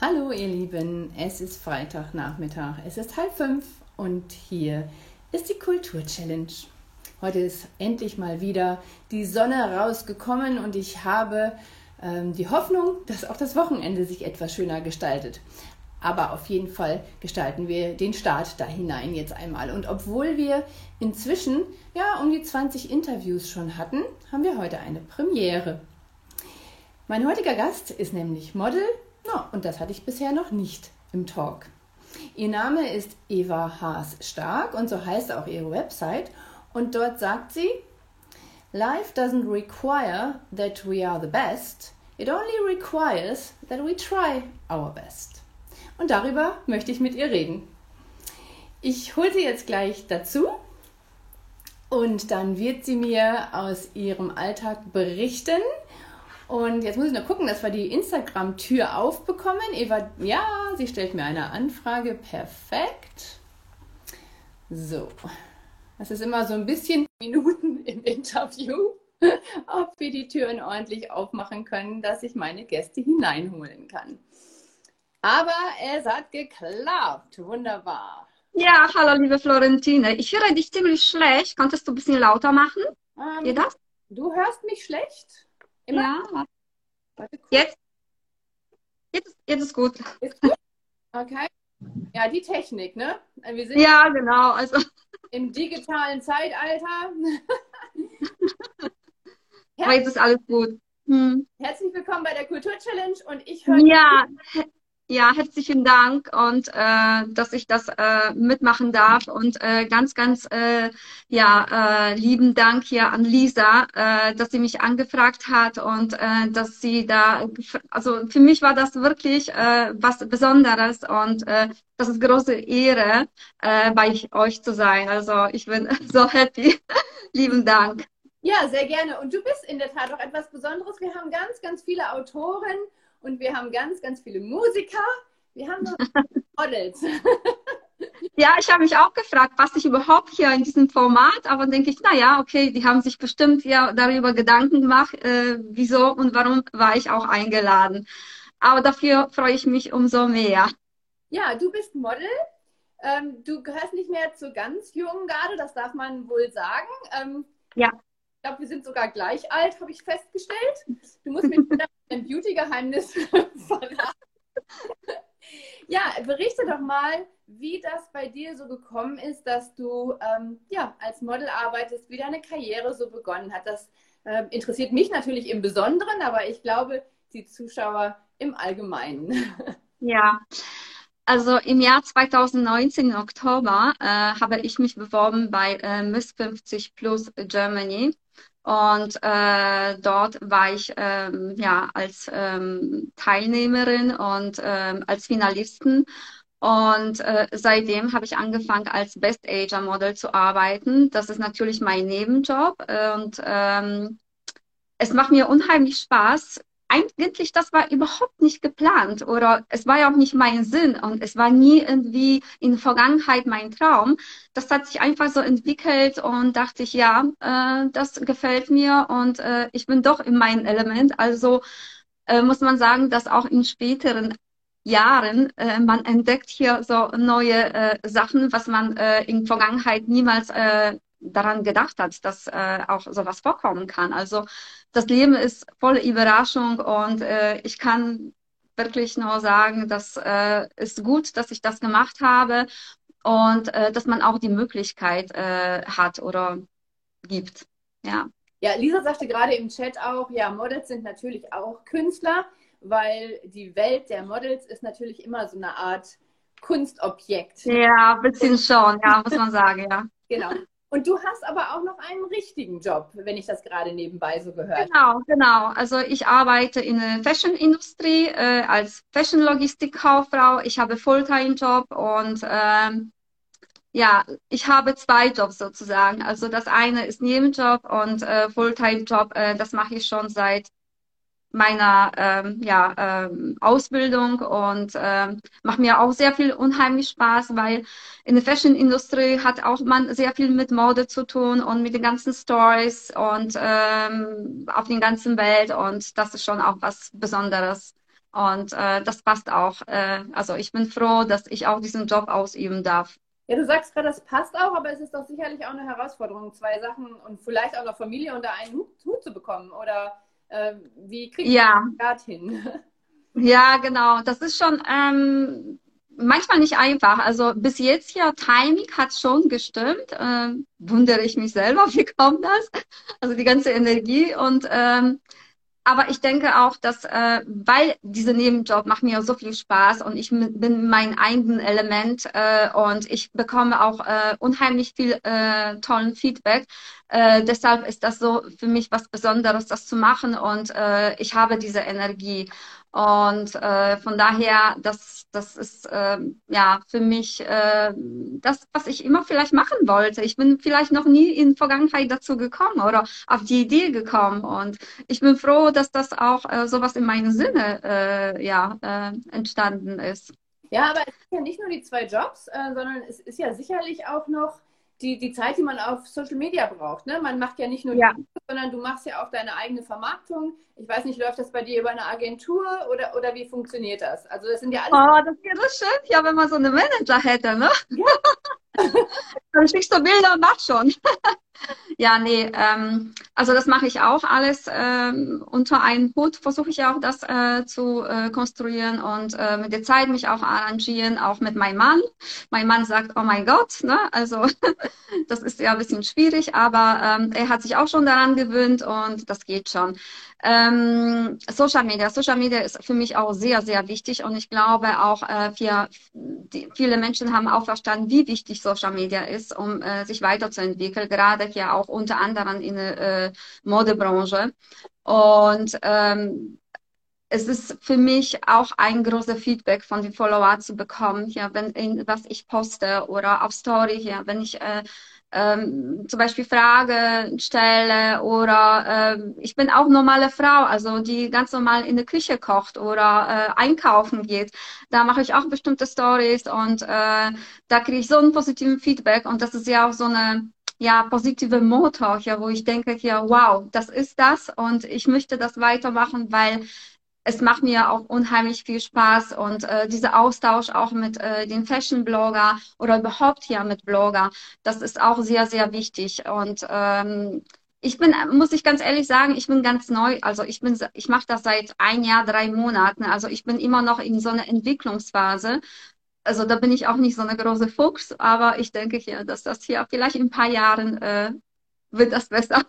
Hallo ihr Lieben, es ist Freitagnachmittag, es ist halb fünf und hier ist die Kultur-Challenge. Heute ist endlich mal wieder die Sonne rausgekommen und ich habe ähm, die Hoffnung, dass auch das Wochenende sich etwas schöner gestaltet. Aber auf jeden Fall gestalten wir den Start da hinein jetzt einmal. Und obwohl wir inzwischen ja um die 20 Interviews schon hatten, haben wir heute eine Premiere. Mein heutiger Gast ist nämlich Model, no, und das hatte ich bisher noch nicht im Talk. Ihr Name ist Eva Haas-Stark und so heißt auch ihre Website. Und dort sagt sie, Life doesn't require that we are the best, it only requires that we try our best. Und darüber möchte ich mit ihr reden. Ich hole sie jetzt gleich dazu und dann wird sie mir aus ihrem Alltag berichten. Und jetzt muss ich nur gucken, dass wir die Instagram-Tür aufbekommen. Eva, ja, sie stellt mir eine Anfrage. Perfekt. So, das ist immer so ein bisschen Minuten im Interview, ob wir die Türen ordentlich aufmachen können, dass ich meine Gäste hineinholen kann. Aber es hat geklappt. Wunderbar. Ja, hallo liebe Florentine. Ich höre dich ziemlich schlecht. Konntest du ein bisschen lauter machen? Ähm, Geht das? Du hörst mich schlecht? Immer? Ja. Warte, kurz. Jetzt? Jetzt, jetzt ist gut. Ist gut? Okay. Ja, die Technik, ne? Wir sind ja, genau. Also. Im digitalen Zeitalter. Aber jetzt ist alles gut. Hm. Herzlich willkommen bei der Kultur Challenge und ich höre. Ja, ja, herzlichen Dank und äh, dass ich das äh, mitmachen darf und äh, ganz, ganz äh, ja äh, lieben Dank hier an Lisa, äh, dass sie mich angefragt hat und äh, dass sie da, also für mich war das wirklich äh, was Besonderes und äh, das ist große Ehre, äh, bei euch zu sein. Also ich bin so happy. lieben Dank. Ja, sehr gerne. Und du bist in der Tat auch etwas Besonderes. Wir haben ganz, ganz viele Autoren und wir haben ganz, ganz viele Musiker. Wir haben Models. Ja, ich habe mich auch gefragt, was ich überhaupt hier in diesem Format, aber denke ich, na ja, okay, die haben sich bestimmt ja darüber Gedanken gemacht, äh, wieso und warum war ich auch eingeladen. Aber dafür freue ich mich umso mehr. Ja, du bist Model. Ähm, du gehörst nicht mehr zur ganz jungen Garde, das darf man wohl sagen. Ähm, ja glaube, wir sind sogar gleich alt, habe ich festgestellt. Du musst mir dein Beauty-Geheimnis verraten. ja, berichte doch mal, wie das bei dir so gekommen ist, dass du ähm, ja, als Model arbeitest, wie deine Karriere so begonnen hat. Das äh, interessiert mich natürlich im Besonderen, aber ich glaube, die Zuschauer im Allgemeinen. ja. Also im Jahr 2019 im Oktober äh, habe ich mich beworben bei äh, Miss 50 Plus Germany und äh, dort war ich ähm, ja als ähm, Teilnehmerin und ähm, als Finalistin. Und äh, seitdem habe ich angefangen, als Best Ager Model zu arbeiten. Das ist natürlich mein Nebenjob. Und ähm, es macht mir unheimlich Spaß, eigentlich, das war überhaupt nicht geplant oder es war ja auch nicht mein Sinn und es war nie irgendwie in der Vergangenheit mein Traum. Das hat sich einfach so entwickelt und dachte ich, ja, äh, das gefällt mir und äh, ich bin doch in meinem Element. Also äh, muss man sagen, dass auch in späteren Jahren äh, man entdeckt hier so neue äh, Sachen, was man äh, in Vergangenheit niemals äh, daran gedacht hat, dass äh, auch sowas vorkommen kann. Also das Leben ist voll Überraschung und äh, ich kann wirklich nur sagen, das äh, ist gut, dass ich das gemacht habe und äh, dass man auch die Möglichkeit äh, hat oder gibt. Ja. Ja, Lisa sagte gerade im Chat auch, ja, Models sind natürlich auch Künstler, weil die Welt der Models ist natürlich immer so eine Art Kunstobjekt. Ja, ein bisschen schon, ja, muss man sagen, ja. Genau. Und du hast aber auch noch einen richtigen Job, wenn ich das gerade nebenbei so gehört habe. Genau, genau. Also ich arbeite in der Fashion-Industrie äh, als Fashion-Logistik-Kauffrau. Ich habe Fulltime-Job und ähm, ja, ich habe zwei Jobs sozusagen. Also das eine ist Nebenjob und äh, Fulltime-Job, äh, das mache ich schon seit meiner ähm, ja, ähm, Ausbildung und ähm, macht mir auch sehr viel unheimlich Spaß, weil in der Fashion-Industrie hat auch man sehr viel mit Mode zu tun und mit den ganzen Stories und ähm, auf den ganzen Welt und das ist schon auch was Besonderes Und äh, das passt auch. Äh, also ich bin froh, dass ich auch diesen Job ausüben darf. Ja, du sagst gerade, das passt auch, aber es ist doch sicherlich auch eine Herausforderung, zwei Sachen und vielleicht auch noch Familie unter einen Hut, Hut zu bekommen. Oder äh, wie kriegst ja. du das hin? Ja, genau. Das ist schon ähm, manchmal nicht einfach. Also bis jetzt ja, Timing hat schon gestimmt. Ähm, wundere ich mich selber, wie kommt das? Also die ganze Energie und ähm, aber ich denke auch, dass, äh, weil dieser Nebenjob macht mir so viel Spaß und ich bin mein eigenen Element äh, und ich bekomme auch äh, unheimlich viel äh, tollen Feedback. Äh, deshalb ist das so für mich was Besonderes, das zu machen und äh, ich habe diese Energie. Und äh, von daher, das, das ist äh, ja für mich äh, das, was ich immer vielleicht machen wollte. Ich bin vielleicht noch nie in Vergangenheit dazu gekommen oder auf die Idee gekommen. Und ich bin froh, dass das auch äh, sowas in meinem Sinne äh, ja, äh, entstanden ist. Ja, aber es sind ja nicht nur die zwei Jobs, äh, sondern es ist ja sicherlich auch noch die, die Zeit, die man auf Social Media braucht. Ne? Man macht ja nicht nur ja. die, sondern du machst ja auch deine eigene Vermarktung. Ich weiß nicht, läuft das bei dir über eine Agentur oder, oder wie funktioniert das? Also das sind ja alles. Oh, das wäre so schön, ja, wenn man so eine Manager hätte, ne? Ja. Dann schickst du Bilder und mach schon. ja, nee, ähm, also das mache ich auch alles ähm, unter einen Hut, versuche ich auch das äh, zu äh, konstruieren und äh, mit der Zeit mich auch arrangieren, auch mit meinem Mann. Mein Mann sagt, oh mein Gott, ne? also das ist ja ein bisschen schwierig, aber ähm, er hat sich auch schon daran gewöhnt und das geht schon. Ähm, Social Media. Social Media ist für mich auch sehr, sehr wichtig und ich glaube auch äh, für, die, viele Menschen haben auch verstanden, wie wichtig Social Media ist, um äh, sich weiterzuentwickeln, gerade hier auch unter anderem in der äh, Modebranche. Und ähm, es ist für mich auch ein großer Feedback von den Followern zu bekommen, ja, wenn in, was ich poste oder auf Story hier, wenn ich äh, ähm, zum Beispiel Fragen stelle oder ähm, ich bin auch normale Frau, also die ganz normal in der Küche kocht oder äh, einkaufen geht. Da mache ich auch bestimmte Stories und äh, da kriege ich so einen positiven Feedback und das ist ja auch so eine ja, positive Motor hier, wo ich denke hier, wow, das ist das und ich möchte das weitermachen, weil es macht mir auch unheimlich viel Spaß und äh, dieser Austausch auch mit äh, den Fashion-Blogger oder überhaupt hier mit Blogger, das ist auch sehr, sehr wichtig. Und ähm, ich bin, muss ich ganz ehrlich sagen, ich bin ganz neu. Also ich bin, ich mache das seit ein Jahr, drei Monaten. Also ich bin immer noch in so einer Entwicklungsphase. Also da bin ich auch nicht so eine große Fuchs, aber ich denke hier, dass das hier vielleicht in ein paar Jahren äh, wird das besser.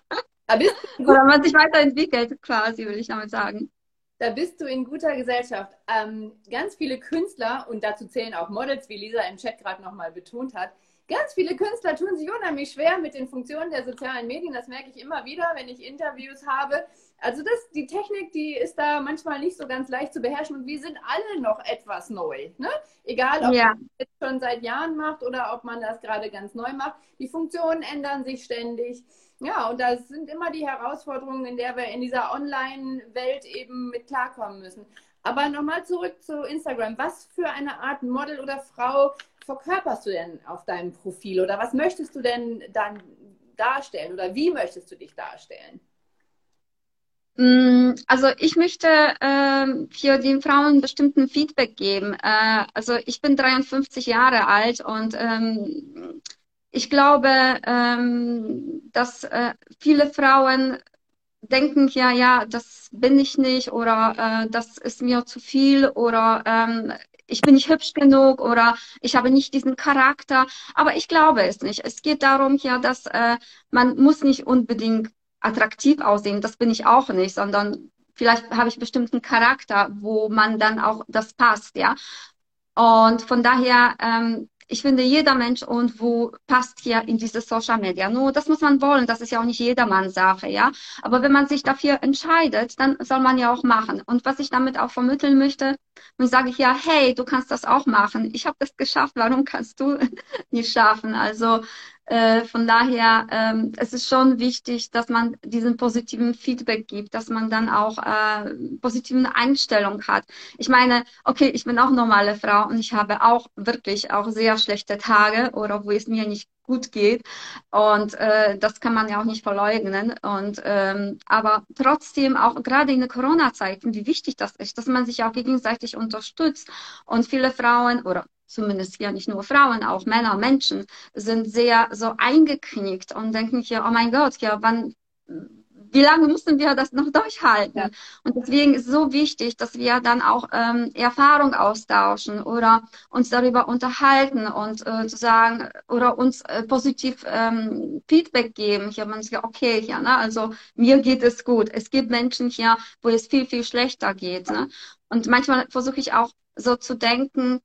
Oder man sich weiterentwickelt, quasi, will ich damit sagen. Da bist du in guter Gesellschaft. Ähm, ganz viele Künstler, und dazu zählen auch Models, wie Lisa im Chat gerade nochmal betont hat, ganz viele Künstler tun sich unheimlich schwer mit den Funktionen der sozialen Medien. Das merke ich immer wieder, wenn ich Interviews habe. Also das, die Technik, die ist da manchmal nicht so ganz leicht zu beherrschen und wir sind alle noch etwas neu. Ne? Egal, ob ja. man das schon seit Jahren macht oder ob man das gerade ganz neu macht. Die Funktionen ändern sich ständig. Ja, und das sind immer die Herausforderungen, in der wir in dieser Online-Welt eben mit klarkommen müssen. Aber nochmal zurück zu Instagram. Was für eine Art Model oder Frau verkörperst du denn auf deinem Profil? Oder was möchtest du denn dann darstellen? Oder wie möchtest du dich darstellen? Mm, also ich möchte äh, für die Frauen bestimmten Feedback geben. Äh, also ich bin 53 Jahre alt und ähm, ich glaube, ähm, dass äh, viele Frauen denken ja, ja, das bin ich nicht oder äh, das ist mir zu viel oder ähm, ich bin nicht hübsch genug oder ich habe nicht diesen Charakter. Aber ich glaube es nicht. Es geht darum ja, dass äh, man muss nicht unbedingt attraktiv aussehen. Das bin ich auch nicht, sondern vielleicht habe ich bestimmten Charakter, wo man dann auch das passt, ja. Und von daher ähm, ich finde, jeder Mensch irgendwo passt hier in diese Social Media. Nur das muss man wollen, das ist ja auch nicht jedermanns Sache, ja. Aber wenn man sich dafür entscheidet, dann soll man ja auch machen. Und was ich damit auch vermitteln möchte, und ich sage ja, hey, du kannst das auch machen. Ich habe das geschafft, warum kannst du nicht schaffen? Also äh, von daher, ähm, es ist schon wichtig, dass man diesen positiven Feedback gibt, dass man dann auch äh, positiven Einstellung hat. Ich meine, okay, ich bin auch normale Frau und ich habe auch wirklich auch sehr schlechte Tage oder wo es mir nicht gut geht. Und äh, das kann man ja auch nicht verleugnen. Und ähm, aber trotzdem auch gerade in den Corona-Zeiten, wie wichtig das ist, dass man sich auch gegenseitig unterstützt. Und viele Frauen oder zumindest ja nicht nur Frauen, auch Männer, Menschen sind sehr so eingeknickt und denken hier, oh mein Gott, ja, wann wie lange müssen wir das noch durchhalten? Ja. Und deswegen ist es so wichtig, dass wir dann auch ähm, Erfahrung austauschen oder uns darüber unterhalten und äh, zu sagen oder uns äh, positiv ähm, Feedback geben. Hier man sagt, okay, hier, ne, also mir geht es gut. Es gibt Menschen hier, wo es viel, viel schlechter geht. Ne? Und manchmal versuche ich auch so zu denken,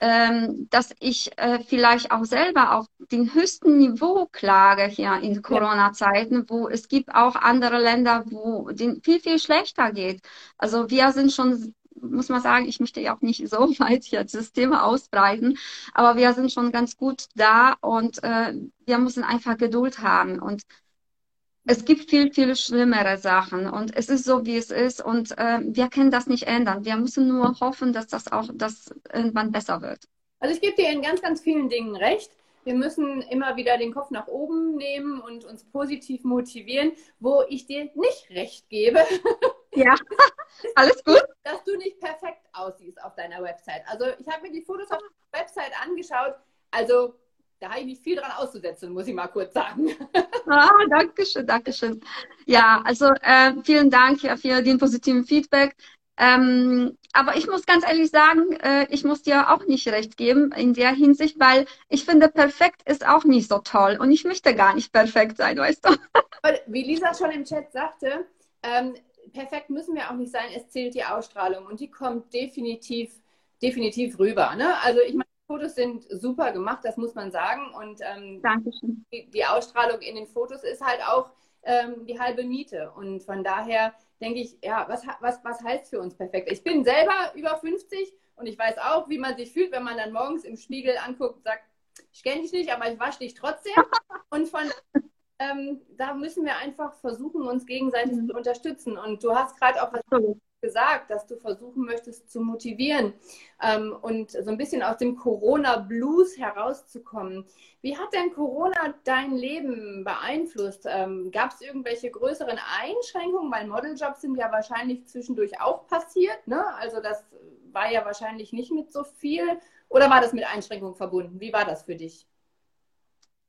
ähm, dass ich äh, vielleicht auch selber auf den höchsten Niveau klage hier in Corona-Zeiten, wo es gibt auch andere Länder, wo den viel, viel schlechter geht. Also wir sind schon muss man sagen, ich möchte ja auch nicht so weit jetzt das Thema ausbreiten, aber wir sind schon ganz gut da und äh, wir müssen einfach Geduld haben und es gibt viel, viel schlimmere Sachen und es ist so, wie es ist und äh, wir können das nicht ändern. Wir müssen nur hoffen, dass das auch das irgendwann besser wird. Also ich gebe dir in ganz, ganz vielen Dingen recht. Wir müssen immer wieder den Kopf nach oben nehmen und uns positiv motivieren, wo ich dir nicht recht gebe. Ja, alles gut. Dass du nicht perfekt aussiehst auf deiner Website. Also ich habe mir die Fotos auf der Website angeschaut. Also da habe ich nicht viel dran auszusetzen, muss ich mal kurz sagen. Ah, danke schön, danke schön. Ja, also äh, vielen Dank für den positiven Feedback. Ähm, aber ich muss ganz ehrlich sagen, äh, ich muss dir auch nicht recht geben in der Hinsicht, weil ich finde, perfekt ist auch nicht so toll und ich möchte gar nicht perfekt sein, weißt du? Wie Lisa schon im Chat sagte, ähm, perfekt müssen wir auch nicht sein, es zählt die Ausstrahlung und die kommt definitiv, definitiv rüber. Ne? Also ich meine, Fotos sind super gemacht, das muss man sagen. Und ähm. Die, die, Ausstrahlung in den Fotos ist halt auch ähm, die halbe Miete. Und von daher denke ich, ja, was, was, was heißt für uns perfekt? Ich bin selber über 50 und ich weiß auch, wie man sich fühlt, wenn man dann morgens im Spiegel anguckt und sagt, ich kenne dich nicht, aber ich wasche dich trotzdem. Und von ähm, da müssen wir einfach versuchen, uns gegenseitig mhm. zu unterstützen. Und du hast gerade auch was gesagt, dass du versuchen möchtest zu motivieren ähm, und so ein bisschen aus dem Corona-Blues herauszukommen. Wie hat denn Corona dein Leben beeinflusst? Ähm, Gab es irgendwelche größeren Einschränkungen? Weil Modeljobs sind ja wahrscheinlich zwischendurch auch passiert. Ne? Also das war ja wahrscheinlich nicht mit so viel. Oder war das mit Einschränkungen verbunden? Wie war das für dich?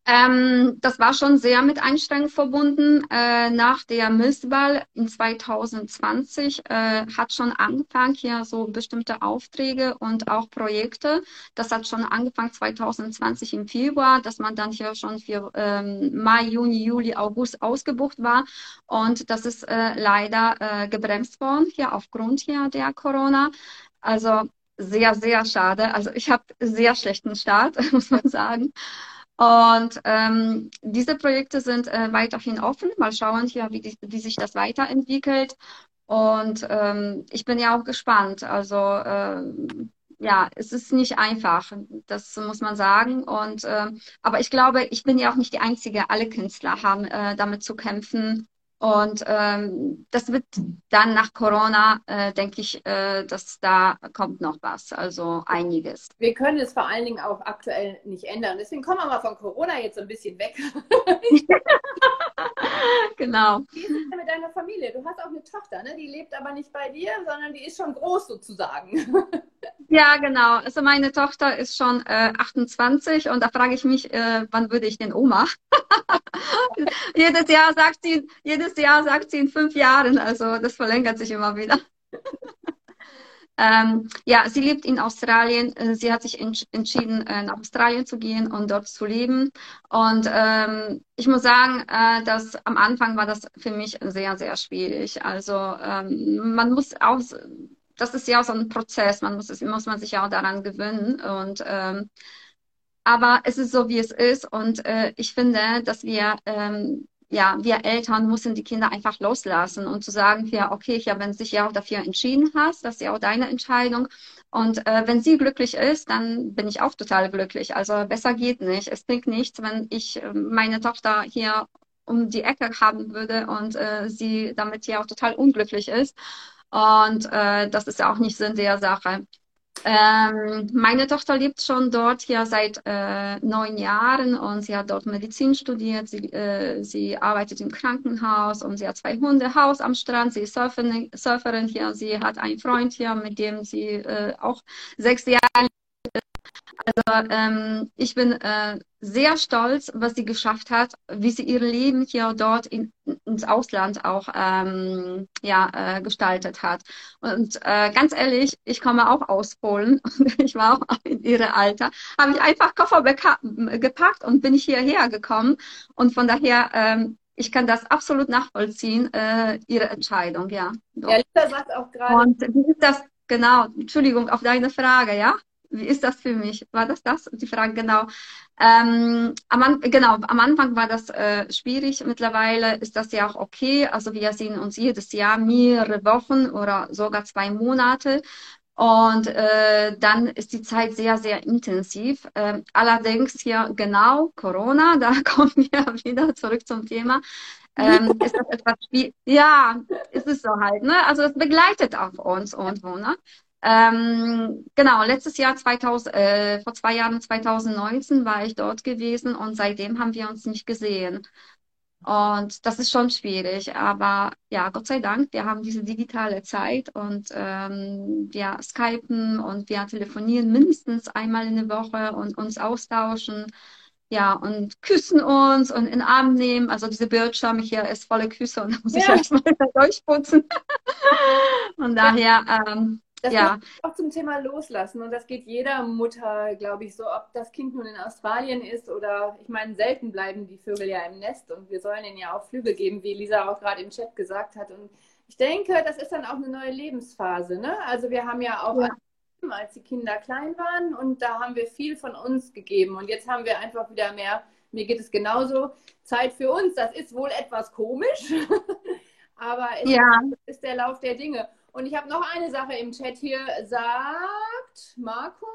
Ähm, das war schon sehr mit Einstellungen verbunden. Äh, nach der Misswahl in 2020 äh, hat schon angefangen hier so bestimmte Aufträge und auch Projekte. Das hat schon angefangen 2020 im Februar, dass man dann hier schon für ähm, Mai, Juni, Juli, August ausgebucht war. Und das ist äh, leider äh, gebremst worden hier aufgrund hier der Corona. Also sehr, sehr schade. Also ich habe sehr schlechten Start, muss man sagen. Und ähm, diese Projekte sind äh, weiterhin offen. Mal schauen hier, wie, die, wie sich das weiterentwickelt. Und ähm, ich bin ja auch gespannt. Also äh, ja, es ist nicht einfach, das muss man sagen. Und äh, aber ich glaube, ich bin ja auch nicht die Einzige. Alle Künstler haben äh, damit zu kämpfen, und ähm, das wird dann nach Corona, äh, denke ich, äh, dass da kommt noch was, also einiges. Wir können es vor allen Dingen auch aktuell nicht ändern. Deswegen kommen wir mal von Corona jetzt ein bisschen weg. genau. Wie ist es mit deiner Familie? Du hast auch eine Tochter, ne? die lebt aber nicht bei dir, sondern die ist schon groß sozusagen. ja, genau. Also meine Tochter ist schon äh, 28 und da frage ich mich, äh, wann würde ich denn Oma? jedes Jahr sagt sie, jedes Jahr sagt sie in fünf Jahren, also das verlängert sich immer wieder. Ähm, ja, sie lebt in Australien. Äh, sie hat sich entschieden, äh, nach Australien zu gehen und dort zu leben. Und ähm, ich muss sagen, äh, dass am Anfang war das für mich sehr, sehr schwierig. Also ähm, man muss auch, das ist ja so ein Prozess. Man muss, muss man sich ja auch daran gewöhnen und ähm, aber es ist so, wie es ist. Und äh, ich finde, dass wir, ähm, ja, wir Eltern müssen die Kinder einfach loslassen und zu sagen, ja, okay, ja, wenn du dich ja auch dafür entschieden hast, das ist ja auch deine Entscheidung. Und äh, wenn sie glücklich ist, dann bin ich auch total glücklich. Also besser geht nicht. Es bringt nichts, wenn ich äh, meine Tochter hier um die Ecke haben würde und äh, sie damit ja auch total unglücklich ist. Und äh, das ist ja auch nicht Sinn der Sache. Ähm, meine Tochter lebt schon dort ja seit äh, neun Jahren und sie hat dort Medizin studiert. Sie, äh, sie arbeitet im Krankenhaus und sie hat zwei Hunde, Haus am Strand. Sie ist Surferin, Surferin hier. Sie hat einen Freund hier, mit dem sie äh, auch sechs Jahre also ähm, ich bin äh, sehr stolz, was sie geschafft hat, wie sie ihr Leben hier dort in, ins Ausland auch ähm, ja, äh, gestaltet hat. Und äh, ganz ehrlich, ich komme auch aus Polen und ich war auch in ihrem Alter, habe ich einfach Koffer gepackt und bin hierher gekommen. Und von daher, ähm, ich kann das absolut nachvollziehen, äh, ihre Entscheidung, ja. Doch. Ja, Lisa sagt auch gerade. Und wie ist das, genau, Entschuldigung, auf deine Frage, ja? Wie ist das für mich? War das das? Die Frage genau. Ähm, am, genau, am Anfang war das äh, schwierig. Mittlerweile ist das ja auch okay. Also wir sehen uns jedes Jahr mehrere Wochen oder sogar zwei Monate. Und äh, dann ist die Zeit sehr, sehr intensiv. Ähm, allerdings hier genau Corona, da kommen wir wieder zurück zum Thema. Ähm, ist das etwas wie, ja, ist es so halt, ne? Also es begleitet auch uns irgendwo, ne? Ähm, genau, letztes Jahr 2000, äh, vor zwei Jahren 2019 war ich dort gewesen und seitdem haben wir uns nicht gesehen. Und das ist schon schwierig, aber ja, Gott sei Dank, wir haben diese digitale Zeit und ähm, wir skypen und wir telefonieren mindestens einmal in der Woche und uns austauschen. Ja, und küssen uns und in den Arm nehmen. Also diese Bildschirme hier ist volle Küsse und da muss ja. ich erstmal durchputzen. Von daher, ähm, das ja. auch zum Thema Loslassen. Und das geht jeder Mutter, glaube ich, so, ob das Kind nun in Australien ist oder, ich meine, selten bleiben die Vögel ja im Nest und wir sollen ihnen ja auch Flügel geben, wie Lisa auch gerade im Chat gesagt hat. Und ich denke, das ist dann auch eine neue Lebensphase. Ne? Also wir haben ja auch, ja. als die Kinder klein waren und da haben wir viel von uns gegeben. Und jetzt haben wir einfach wieder mehr, mir geht es genauso, Zeit für uns. Das ist wohl etwas komisch, aber es ja. ist der Lauf der Dinge. Und ich habe noch eine Sache im Chat hier, sagt Marco,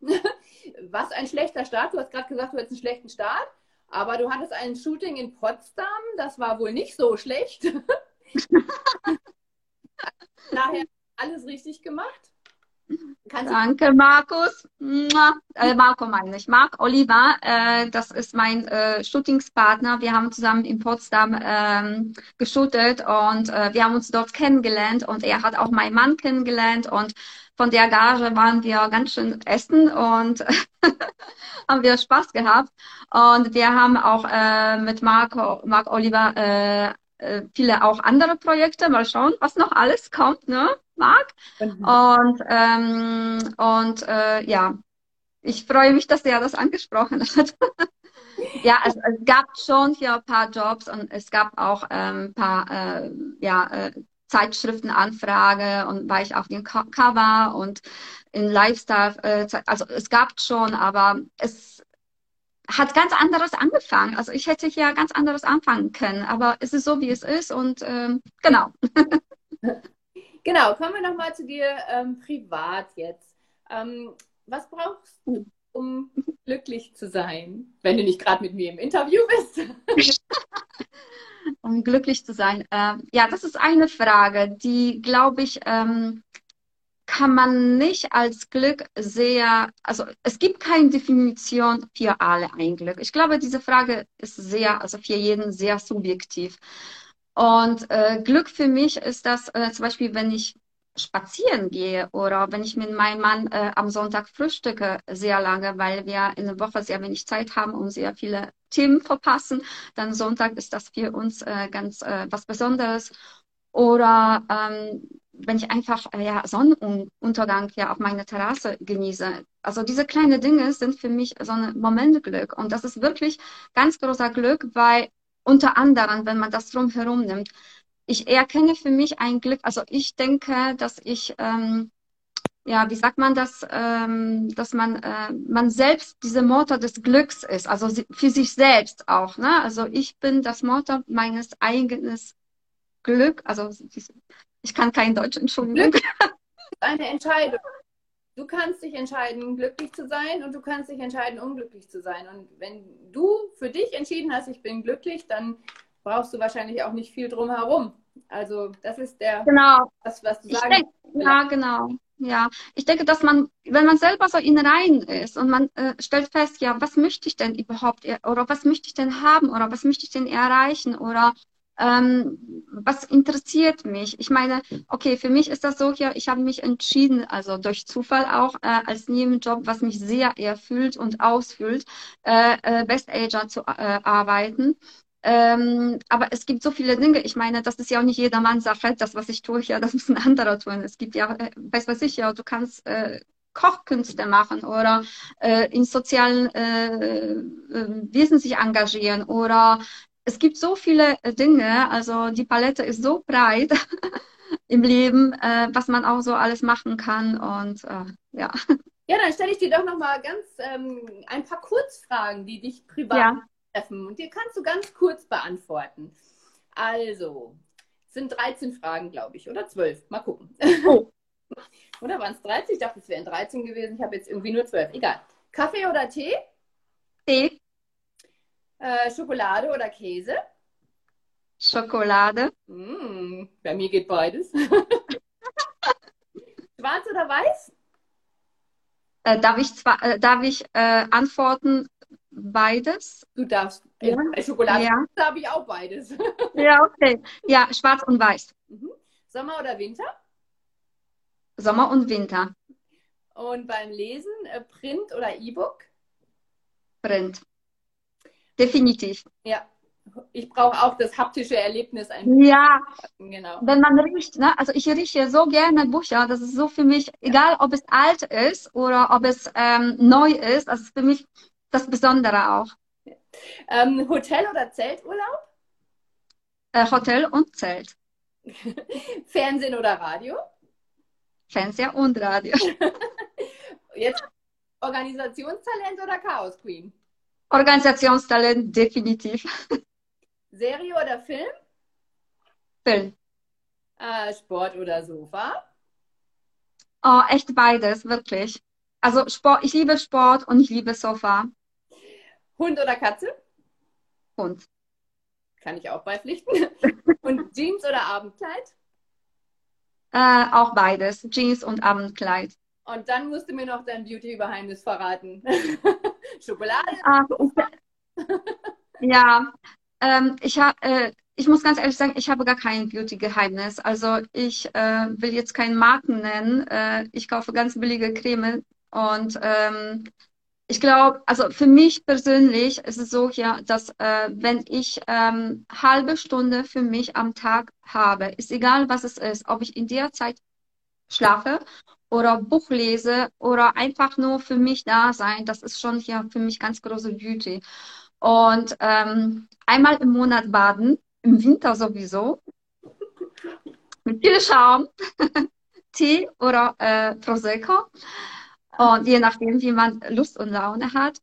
was ein schlechter Start. Du hast gerade gesagt, du hättest einen schlechten Start, aber du hattest ein Shooting in Potsdam, das war wohl nicht so schlecht. Daher alles richtig gemacht. Kannst Danke, Markus. Äh, Marco meine ich. Marc Oliver, äh, das ist mein äh, Shootingspartner. Wir haben zusammen in Potsdam ähm, geshootet und äh, wir haben uns dort kennengelernt und er hat auch meinen Mann kennengelernt und von der Gage waren wir ganz schön essen und haben wir Spaß gehabt. Und wir haben auch äh, mit Marco, Marc Oliver äh, äh, viele auch andere Projekte. Mal schauen, was noch alles kommt, ne? mag. Mhm. Und, ähm, und äh, ja, ich freue mich, dass er das angesprochen hat. ja, es, es, gab schon hier ein paar Jobs und es gab auch ähm, ein paar äh, ja, äh, Zeitschriftenanfrage und war ich auf dem Cover und in Lifestyle, äh, also es gab schon, aber es hat ganz anderes angefangen. Also ich hätte hier ganz anderes anfangen können, aber es ist so, wie es ist und ähm, genau. Genau, kommen wir nochmal zu dir ähm, privat jetzt. Ähm, was brauchst du, um glücklich zu sein, wenn du nicht gerade mit mir im Interview bist? um glücklich zu sein. Ähm, ja, das ist eine Frage, die, glaube ich, ähm, kann man nicht als Glück sehr, also es gibt keine Definition für alle ein Glück. Ich glaube, diese Frage ist sehr, also für jeden sehr subjektiv. Und äh, Glück für mich ist das äh, zum Beispiel, wenn ich spazieren gehe oder wenn ich mit meinem Mann äh, am Sonntag frühstücke sehr lange, weil wir in der Woche sehr wenig Zeit haben und sehr viele Themen verpassen, dann Sonntag ist das für uns äh, ganz äh, was Besonderes. Oder ähm, wenn ich einfach äh, ja, Sonnenuntergang ja auf meiner Terrasse genieße. Also diese kleinen Dinge sind für mich so ein Momentglück. Und das ist wirklich ganz großer Glück, weil unter anderem, wenn man das drumherum nimmt. Ich erkenne für mich ein Glück, also ich denke, dass ich, ähm, ja, wie sagt man das, ähm, dass man, äh, man selbst diese Motor des Glücks ist, also für sich selbst auch, ne? Also ich bin das Motor meines eigenen Glück, also ich kann kein Deutsch, Entschuldigung. Glück ist eine Entscheidung. Du kannst dich entscheiden, glücklich zu sein und du kannst dich entscheiden, unglücklich zu sein. Und wenn du für dich entschieden hast, ich bin glücklich, dann brauchst du wahrscheinlich auch nicht viel drumherum. Also das ist der genau. das, was du sagst. Denk, ja, genau. Ja, ich denke, dass man, wenn man selber so in rein ist und man äh, stellt fest, ja, was möchte ich denn überhaupt oder was möchte ich denn haben oder was möchte ich denn erreichen oder ähm, was interessiert mich? Ich meine, okay, für mich ist das so hier, ich habe mich entschieden, also durch Zufall auch äh, als Nebenjob, was mich sehr erfüllt und ausfüllt, äh, äh, Best Ager zu äh, arbeiten. Ähm, aber es gibt so viele Dinge. Ich meine, das ist ja auch nicht jedermanns Sache. Das, was ich tue, ja, das müssen andere tun. Es gibt ja, äh, weiß was ich ja, du kannst äh, Kochkünste machen oder äh, in sozialen äh, äh, Wesen sich engagieren oder es gibt so viele äh, Dinge. Also die Palette ist so breit im Leben, äh, was man auch so alles machen kann und äh, ja. Ja, dann stelle ich dir doch noch mal ganz ähm, ein paar Kurzfragen, die dich privat ja treffen und die kannst du ganz kurz beantworten. Also, sind 13 Fragen, glaube ich, oder 12. Mal gucken. Oh. oder waren es 13? Ich dachte, es wären 13 gewesen. Ich habe jetzt irgendwie nur 12. Egal. Kaffee oder Tee? Tee. Äh, Schokolade oder Käse? Schokolade. Mm, bei mir geht beides. Schwarz oder weiß? Äh, darf ich, zwar, äh, darf ich äh, antworten beides. Du darfst. Ja. Bei Schokolade ja. habe ich auch beides. ja, okay. Ja, schwarz und weiß. Mhm. Sommer oder Winter? Sommer und Winter. Und beim Lesen äh, Print oder E-Book? Print. Definitiv. Ja. Ich brauche auch das haptische Erlebnis. Ein ja, genau. wenn man riecht, ne? also ich rieche so gerne Bücher, das ist so für mich, egal ob es alt ist oder ob es ähm, neu ist, das ist für mich das Besondere auch. Ähm, Hotel oder Zelturlaub? Äh, Hotel und Zelt. Fernsehen oder Radio? Fernseher und Radio. Jetzt Organisationstalent oder Chaos Queen? Organisationstalent, definitiv. Serie oder Film? Film. Äh, Sport oder Sofa? Oh, echt beides, wirklich. Also Sport, ich liebe Sport und ich liebe Sofa. Hund oder Katze? Hund. Kann ich auch beipflichten. und Jeans oder Abendkleid? Äh, auch beides. Jeans und Abendkleid. Und dann musst du mir noch dein Beauty-Geheimnis verraten. Schokolade? Ach, ja, ähm, ich, ha, äh, ich muss ganz ehrlich sagen, ich habe gar kein Beauty-Geheimnis. Also ich äh, will jetzt keinen Marken nennen. Äh, ich kaufe ganz billige Creme und ähm, ich glaube, also für mich persönlich ist es so hier, dass äh, wenn ich ähm, halbe Stunde für mich am Tag habe, ist egal was es ist, ob ich in der Zeit schlafe oder Buch lese oder einfach nur für mich da sein, das ist schon hier für mich ganz große Beauty. Und ähm, einmal im Monat baden, im Winter sowieso, mit viel Schaum, Tee oder äh, Prosecco. Und je nachdem, wie man Lust und Laune hat.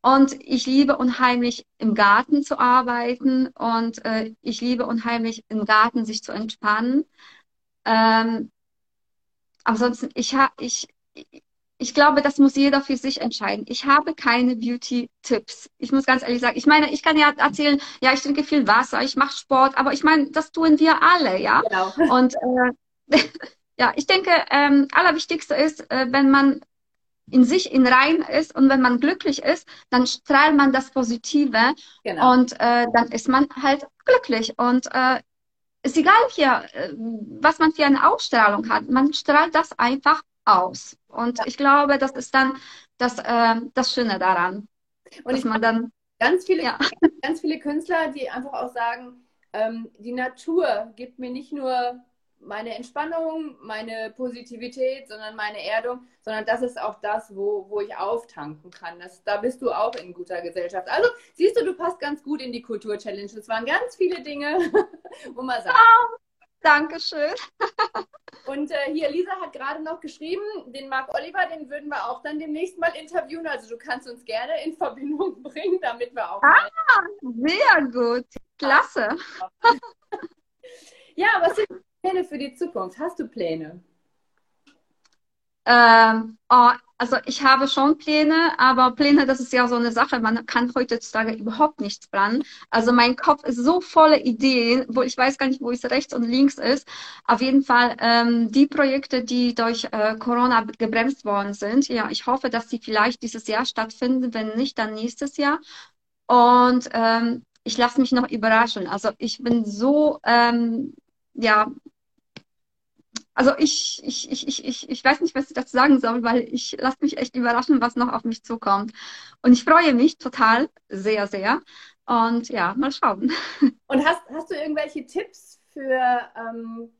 Und ich liebe unheimlich im Garten zu arbeiten und äh, ich liebe unheimlich im Garten sich zu entspannen. Ähm, ansonsten, ich, ha, ich, ich glaube, das muss jeder für sich entscheiden. Ich habe keine Beauty-Tipps. Ich muss ganz ehrlich sagen, ich meine, ich kann ja erzählen, ja, ich trinke viel Wasser, ich mache Sport, aber ich meine, das tun wir alle, ja. Genau. Und äh, ja, ich denke, ähm, allerwichtigste ist, äh, wenn man in sich in rein ist und wenn man glücklich ist, dann strahlt man das Positive genau. und äh, dann ist man halt glücklich und äh, ist egal hier, äh, was man für eine Ausstrahlung hat, man strahlt das einfach aus. Und ich glaube, das ist dann das, äh, das Schöne daran, und dass man dann ganz viele, ja. ganz viele Künstler, die einfach auch sagen, ähm, die Natur gibt mir nicht nur meine Entspannung, meine Positivität, sondern meine Erdung, sondern das ist auch das, wo, wo ich auftanken kann. Das, da bist du auch in guter Gesellschaft. Also siehst du, du passt ganz gut in die Kultur-Challenge. Es waren ganz viele Dinge, wo man sagt. Oh, Dankeschön. Und äh, hier, Lisa hat gerade noch geschrieben, den Marc Oliver, den würden wir auch dann demnächst mal interviewen. Also du kannst uns gerne in Verbindung bringen, damit wir auch. Ah, sehr gut. Klasse. ja, was sind Pläne für die Zukunft? Hast du Pläne? Ähm, oh, also ich habe schon Pläne, aber Pläne, das ist ja so eine Sache, man kann heutzutage überhaupt nichts planen. Also mein Kopf ist so voller Ideen, wo ich weiß gar nicht, wo es rechts und links ist. Auf jeden Fall ähm, die Projekte, die durch äh, Corona gebremst worden sind, ja, ich hoffe, dass sie vielleicht dieses Jahr stattfinden, wenn nicht, dann nächstes Jahr. Und ähm, ich lasse mich noch überraschen. Also ich bin so ähm, ja also ich, ich, ich, ich, ich, ich weiß nicht, was ich dazu sagen soll, weil ich lasse mich echt überraschen, was noch auf mich zukommt. Und ich freue mich total, sehr, sehr. Und ja, mal schauen. Und hast, hast du irgendwelche Tipps für ähm,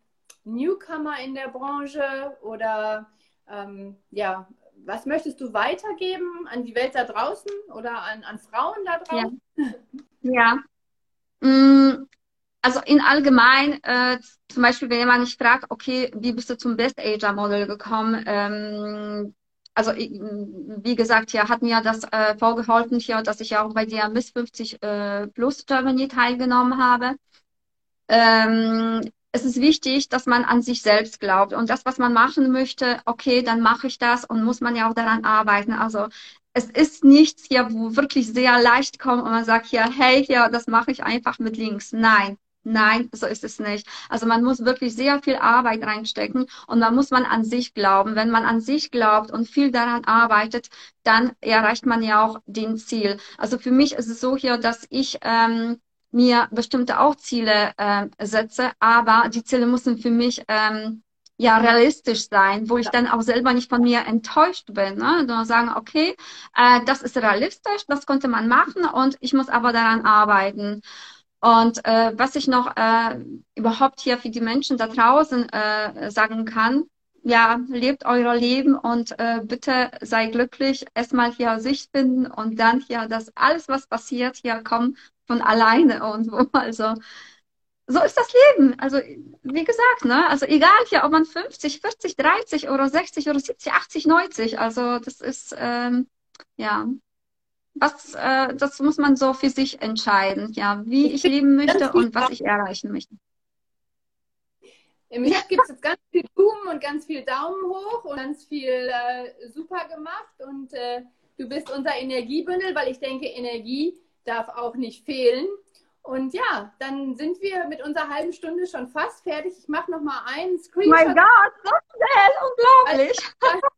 Newcomer in der Branche oder ähm, ja, was möchtest du weitergeben an die Welt da draußen oder an, an Frauen da draußen? Ja. ja. Also in allgemein, äh, zum Beispiel, wenn jemand mich fragt, okay, wie bist du zum Best Ager Model gekommen? Ähm, also wie gesagt, hier hat mir das äh, vorgeholfen, hier, dass ich auch bei der Miss 50 äh, Plus Germany teilgenommen habe. Ähm, es ist wichtig, dass man an sich selbst glaubt und das, was man machen möchte, okay, dann mache ich das und muss man ja auch daran arbeiten. Also es ist nichts hier, wo wirklich sehr leicht kommt und man sagt hier, hey, hier, das mache ich einfach mit links. Nein, Nein, so ist es nicht. Also man muss wirklich sehr viel Arbeit reinstecken und da muss man an sich glauben. Wenn man an sich glaubt und viel daran arbeitet, dann erreicht man ja auch den Ziel. Also für mich ist es so hier, dass ich ähm, mir bestimmte auch Ziele äh, setze, aber die Ziele müssen für mich ähm, ja realistisch sein, wo ich dann auch selber nicht von mir enttäuscht bin, ne? sondern sagen, okay, äh, das ist realistisch, das konnte man machen und ich muss aber daran arbeiten. Und äh, was ich noch äh, überhaupt hier für die Menschen da draußen äh, sagen kann, ja, lebt euer Leben und äh, bitte sei glücklich, erstmal hier sich finden und dann hier, dass alles, was passiert, hier kommt von alleine und wo. Also so ist das Leben. Also wie gesagt, ne? Also egal hier, ob man 50, 40, 30 oder 60 oder 70, 80, 90. Also das ist ähm, ja was, äh, das muss man so für sich entscheiden, ja, wie ich leben möchte und was ich erreichen möchte. Im Chat gibt es jetzt ganz viel Blumen und ganz viel Daumen hoch und ganz viel äh, super gemacht und äh, du bist unser Energiebündel, weil ich denke, Energie darf auch nicht fehlen. Und ja, dann sind wir mit unserer halben Stunde schon fast fertig. Ich mache noch mal einen Screenshot. Mein Gott, so schnell, unglaublich. Also,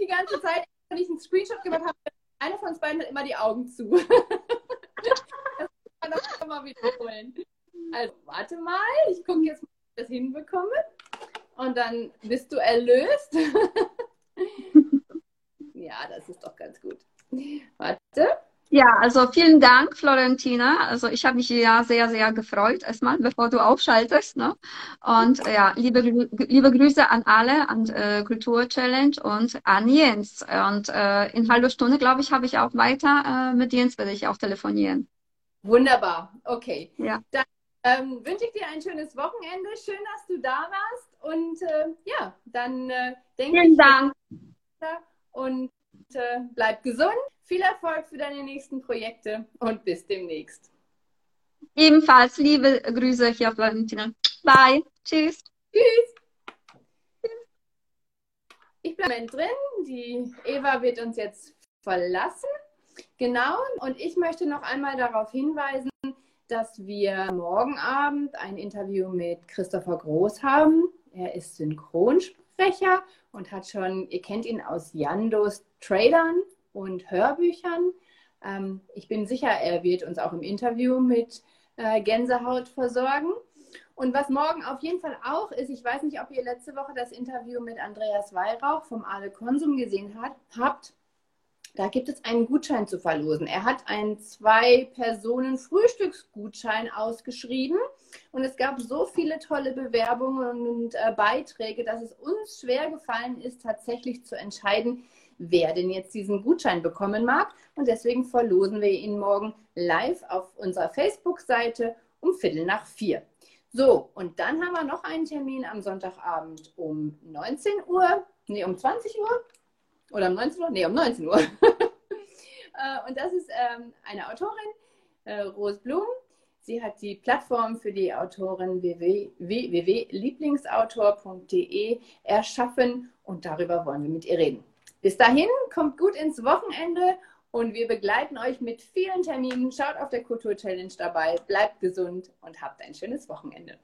die ganze Zeit, wenn ich einen Screenshot gemacht habe, einer von uns beiden hat immer die Augen zu. das kann man noch mal wiederholen. Also, warte mal, ich gucke jetzt, ob ich das hinbekomme. Und dann bist du erlöst. ja, das ist doch ganz gut. Warte. Ja, also vielen Dank, Florentina. Also ich habe mich ja sehr, sehr gefreut, erstmal, bevor du aufschaltest. Ne? Und ja, liebe, liebe Grüße an alle, an äh, Kultur Challenge und an Jens. Und äh, in halber Stunde, glaube ich, habe ich auch weiter äh, mit Jens, werde ich auch telefonieren. Wunderbar, okay. Ja. Dann ähm, wünsche ich dir ein schönes Wochenende. Schön, dass du da warst. Und äh, ja, dann äh, denke ich. Vielen Dank. Und äh, bleib gesund. Viel Erfolg für deine nächsten Projekte und bis demnächst. Ebenfalls liebe Grüße hier auf Valentina. Bye. Tschüss. Tschüss. Ich bleibe drin. Die Eva wird uns jetzt verlassen. Genau. Und ich möchte noch einmal darauf hinweisen, dass wir morgen Abend ein Interview mit Christopher Groß haben. Er ist Synchronsprecher und hat schon, ihr kennt ihn aus Jandos Trailern und Hörbüchern. Ähm, ich bin sicher, er wird uns auch im Interview mit äh, Gänsehaut versorgen. Und was morgen auf jeden Fall auch ist, ich weiß nicht, ob ihr letzte Woche das Interview mit Andreas Weihrauch vom Ale Konsum gesehen hat, habt. Da gibt es einen Gutschein zu verlosen. Er hat einen Zwei-Personen-Frühstücksgutschein ausgeschrieben und es gab so viele tolle Bewerbungen und äh, Beiträge, dass es uns schwer gefallen ist, tatsächlich zu entscheiden, wer denn jetzt diesen Gutschein bekommen mag. Und deswegen verlosen wir ihn morgen live auf unserer Facebook-Seite um Viertel nach vier. So, und dann haben wir noch einen Termin am Sonntagabend um 19 Uhr, nee, um 20 Uhr oder um 19 Uhr, nee, um 19 Uhr. Äh, und das ist ähm, eine Autorin, äh, Rose Blum. Sie hat die Plattform für die Autorin www.lieblingsautor.de erschaffen und darüber wollen wir mit ihr reden. Bis dahin, kommt gut ins Wochenende und wir begleiten euch mit vielen Terminen. Schaut auf der Kultur Challenge dabei, bleibt gesund und habt ein schönes Wochenende.